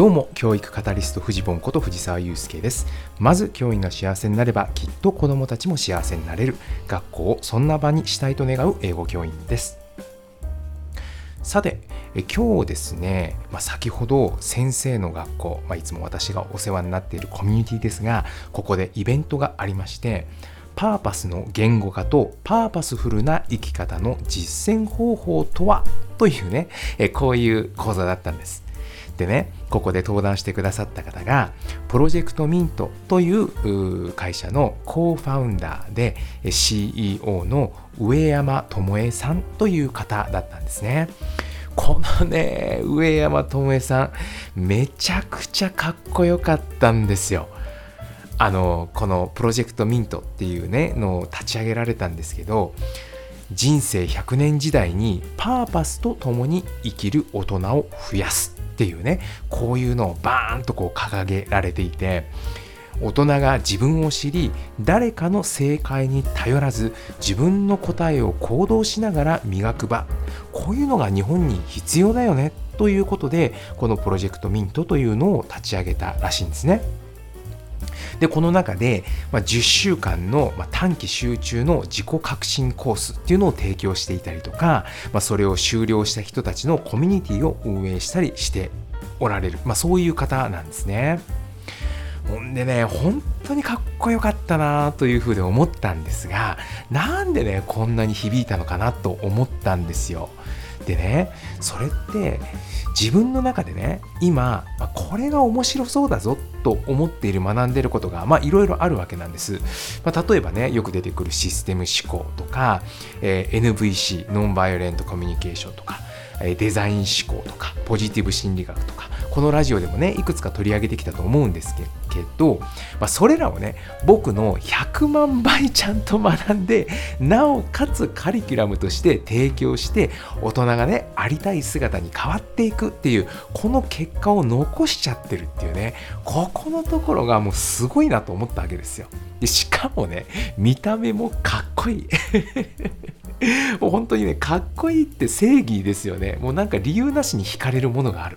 どうも教育カタリストフジボンこと藤沢祐介です。まず教員が幸せになればきっと子どもたちも幸せになれる。学校をそんな場にしたいと願う英語教員です。さてえ今日ですね、まあ、先ほど先生の学校、まあ、いつも私がお世話になっているコミュニティですがここでイベントがありましてパーパスの言語化とパーパスフルな生き方の実践方法とは？というねえこういう講座だったんです。でねここで登壇してくださった方がプロジェクトミントという会社のコーファウンダーで CEO の上山智恵さんという方だったんですね。このね上山智恵さんめちゃくちゃかっこよかったんですよ。あのこのプロジェクトミントっていうねのを立ち上げられたんですけど人生100年時代にパーパスと共に生きる大人を増やすっていうねこういうのをバーンとこう掲げられていて大人が自分を知り誰かの正解に頼らず自分の答えを行動しながら磨く場こういうのが日本に必要だよねということでこのプロジェクトミントというのを立ち上げたらしいんですね。でこの中で、まあ、10週間の、まあ、短期集中の自己革新コースっていうのを提供していたりとか、まあ、それを終了した人たちのコミュニティを運営したりしておられる、まあ、そういう方なんですね。ほんでね、本当にかっこよかったなというふうに思ったんですが、なんでね、こんなに響いたのかなと思ったんですよ。でね、それって自分の中でね今これが面白そうだぞと思っている学んでることがまあいろいろあるわけなんです、まあ、例えばねよく出てくるシステム思考とか、えー、NVC ノンバイオレントコミュニケーションとかデザイン思考とかポジティブ心理学とかこのラジオでもねいくつか取り上げてきたと思うんですけけど、まあ、それらをね僕の100万倍ちゃんと学んでなおかつカリキュラムとして提供して大人がねありたい姿に変わっていくっていうこの結果を残しちゃってるっていうねここのところがもうすごいなと思ったわけですよ。でしかもね見た目もかっこいい。もう本当にねかっこいいって正義ですよね。もうなんか理由なしに惹かれるものがある。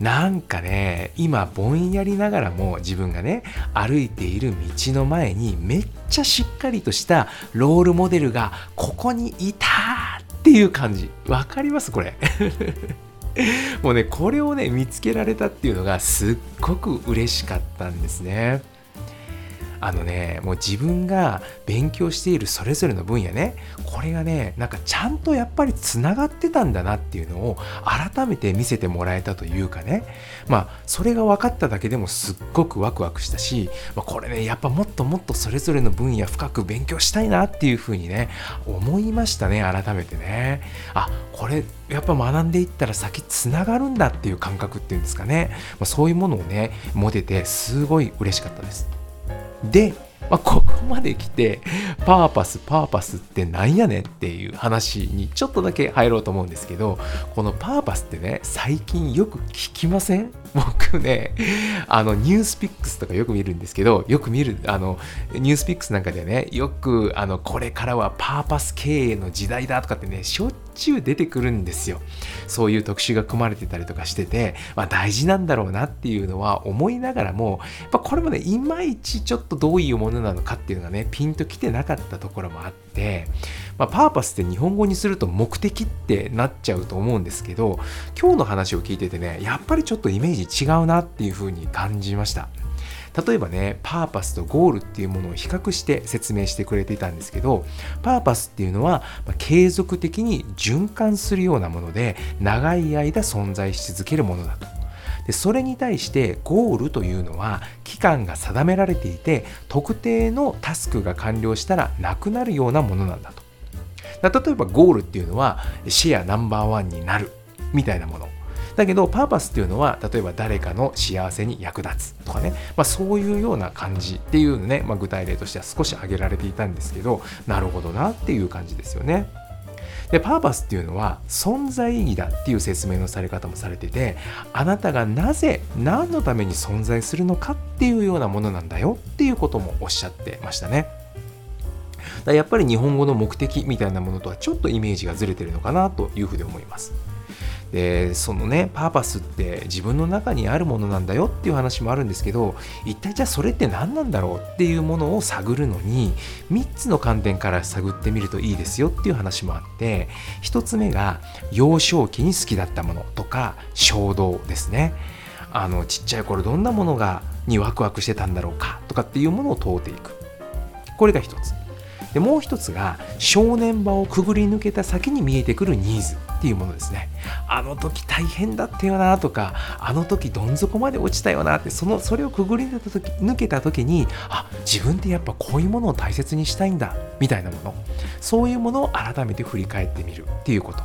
なんかね今ぼんやりながらも自分がね歩いている道の前にめっちゃしっかりとしたロールモデルがここにいたっていう感じわかりますこれ？もうねこれをね見つけられたっていうのがすっごく嬉しかったんですね。あのねもう自分が勉強しているそれぞれの分野ねこれがねなんかちゃんとやっぱりつながってたんだなっていうのを改めて見せてもらえたというかね。まあそれが分かっただけでもすっごくワクワクしたし、まあ、これねやっぱもっともっとそれぞれの分野深く勉強したいなっていうふうにね思いましたね改めてね。あこれやっぱ学んでいったら先つながるんだっていう感覚っていうんですかね、まあ、そういうものをね持ててすごい嬉しかったです。で、まあ、ここまで来て、パーパス、パーパスってなんやねんっていう話にちょっとだけ入ろうと思うんですけど、このパーパスってね、最近よく聞きません？僕ね、あの、ニュースピックスとかよく見るんですけど、よく見る、あの、ニュースピックスなんかでね、よく、あの、これからはパーパス経営の時代だとかってね、しょっちゅう出てくるんですよ。そういう特集が組まれてたりとかしてて、まあ大事なんだろうなっていうのは思いながらも、やっぱこれもね、いまいちちょっとどういうものなのかっていうのがね、ピンときてなかったところもあって、まあ、パーパスって日本語にすると目的ってなっちゃうと思うんですけど、今日の話を聞いててね、やっぱりちょっとイメージ違うなっていう風に感じました。例えばねパーパスとゴールっていうものを比較して説明してくれていたんですけどパーパスっていうのは、継続的に循環するようなもので長い間存在し続けるものだと。でそれに対してゴールというのは期間が定められていて特定のタスクが完了したらなくなるようなものなんだと。例えばゴールっていうのはシェアナンバーワンになるみたいなものだけどパーパスっていうのは例えば誰かの幸せに役立つとかね、まあ、そういうような感じっていうのね、まあ、具体例としては少し挙げられていたんですけどなるほどなっていう感じですよね。でパーパスっていうのは存在意義だっていう説明のされ方もされててあなたがなぜ何のために存在するのかっていうようなものなんだよっていうこともおっしゃってましたね。だやっぱり日本語の目的みたいなものとはちょっとイメージがずれてるのかなというふうに思います。でそのねパーパスって自分の中にあるものなんだよっていう話もあるんですけど一体じゃあそれって何なんだろうっていうものを探るのに3つの観点から探ってみるといいですよっていう話もあって1つ目が幼少期に好きだったものとか衝動ですね。あのちっちゃい頃どんなものがにワクワクしてたんだろうかとかっていうものを問うていく。これが1つ。でもう1つが正念場をくぐり抜けた先に見えてくるニーズっていうものですね。あの時大変だったよなとかあの時どん底まで落ちたよなってそのそれをくぐり抜けた時抜けた時にあ自分ってやっぱこういうものを大切にしたいんだみたいなもの。そういうものを改めて振り返ってみるっていうこと。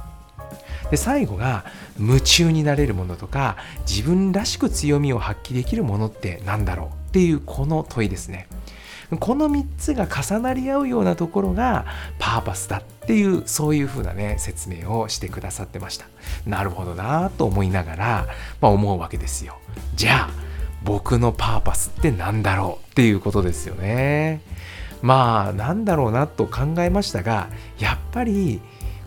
で最後が夢中になれるものとか自分らしく強みを発揮できるものって何だろうっていうこの問いですね。この3つが重なり合うようなところがパーパスだっていうそういうふうなね説明をしてくださってました。なるほどなと思いながら、まあ、思うわけですよ。じゃあ僕のパーパスって何だろうっていうことですよね。まあなんだろうなと考えましたがやっぱり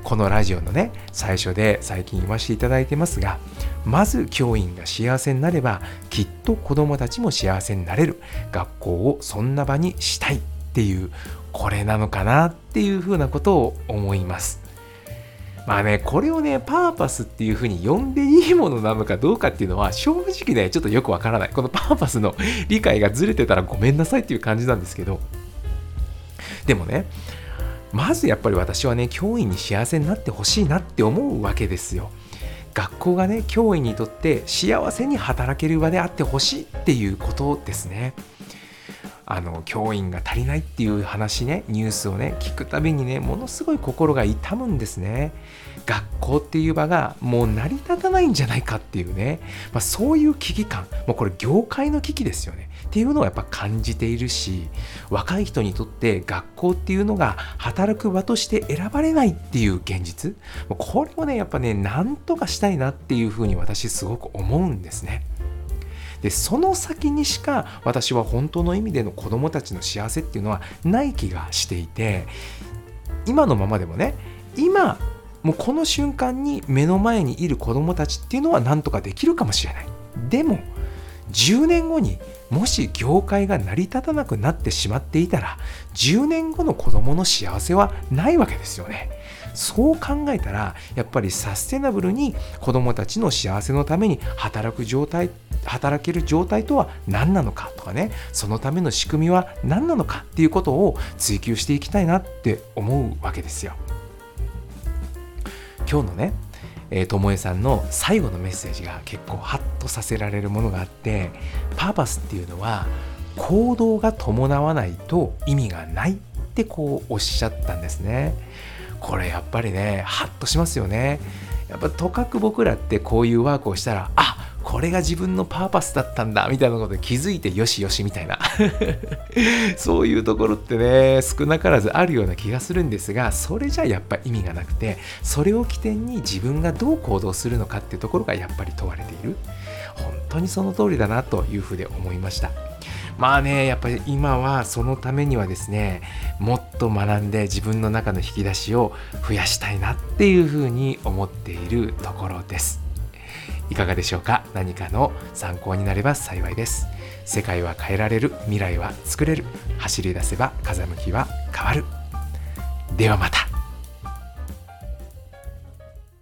このラジオのね最初で最近言わせていただいてますがまず教員が幸せになればきっと子どもたちも幸せになれる。学校をそんな場にしたい。っていうこれなのかなっていうふうなことを思います。まあねこれをねパーパスっていうふうに呼んでいいものなのかどうかっていうのは正直ねちょっとよくわからない。このパーパスの理解がずれてたらごめんなさいっていう感じなんですけど。でもねまずやっぱり私はね教員に幸せになってほしいなって思うわけですよ。学校がね教員にとって幸せに働ける場であってほしいっていうことですね。あの教員が足りないっていう話ねニュースをね聞くたびにねものすごい心が痛むんですね学校っていう場がもう成り立たないんじゃないかっていうね、まあ、そういう危機感。もうこれ業界の危機ですよね。っていうのをやっぱ感じているし若い人にとって学校っていうのが働く場として選ばれないっていう現実。これをねやっぱねなんとかしたいなっていうふうに私すごく思うんですね。でその先にしか私は本当の意味での子どもたちの幸せっていうのはない気がしていて今のままでもね今もうこの瞬間に目の前にいる子どもたちっていうのは何とかできるかもしれないでも10年後にもし業界が成り立たなくなってしまっていたら10年後の子どもの幸せはないわけですよね。そう考えたらやっぱりサステナブルに子どもたちの幸せのために働く状態働ける状態とは何なのかとかねそのための仕組みは何なのかっていうことを追求していきたいなって思うわけですよ。今日のねえー、ともえさんの最後のメッセージが結構ハッとさせられるものがあってパーパスっていうのは行動が伴わないと意味がないってこうおっしゃったんですね。これやっぱりねハッとしますよね。やっぱとかく僕らってこういうワークをしたらあこれが自分のパーパスだったんだみたいなことで気づいてよしよしみたいな。そういうところってね少なからずあるような気がするんですがそれじゃやっぱ意味がなくてそれを起点に自分がどう行動するのかっていうところがやっぱり問われている。本当にその通りだなというふうで思いました。まあねやっぱり今はそのためにはですねもっと学んで自分の中の引き出しを増やしたいなっていうふうに思っているところです。いかがでしょうか？何かの参考になれば幸いです。世界は変えられる。未来は作れる。走り出せば風向きは変わる。ではまた。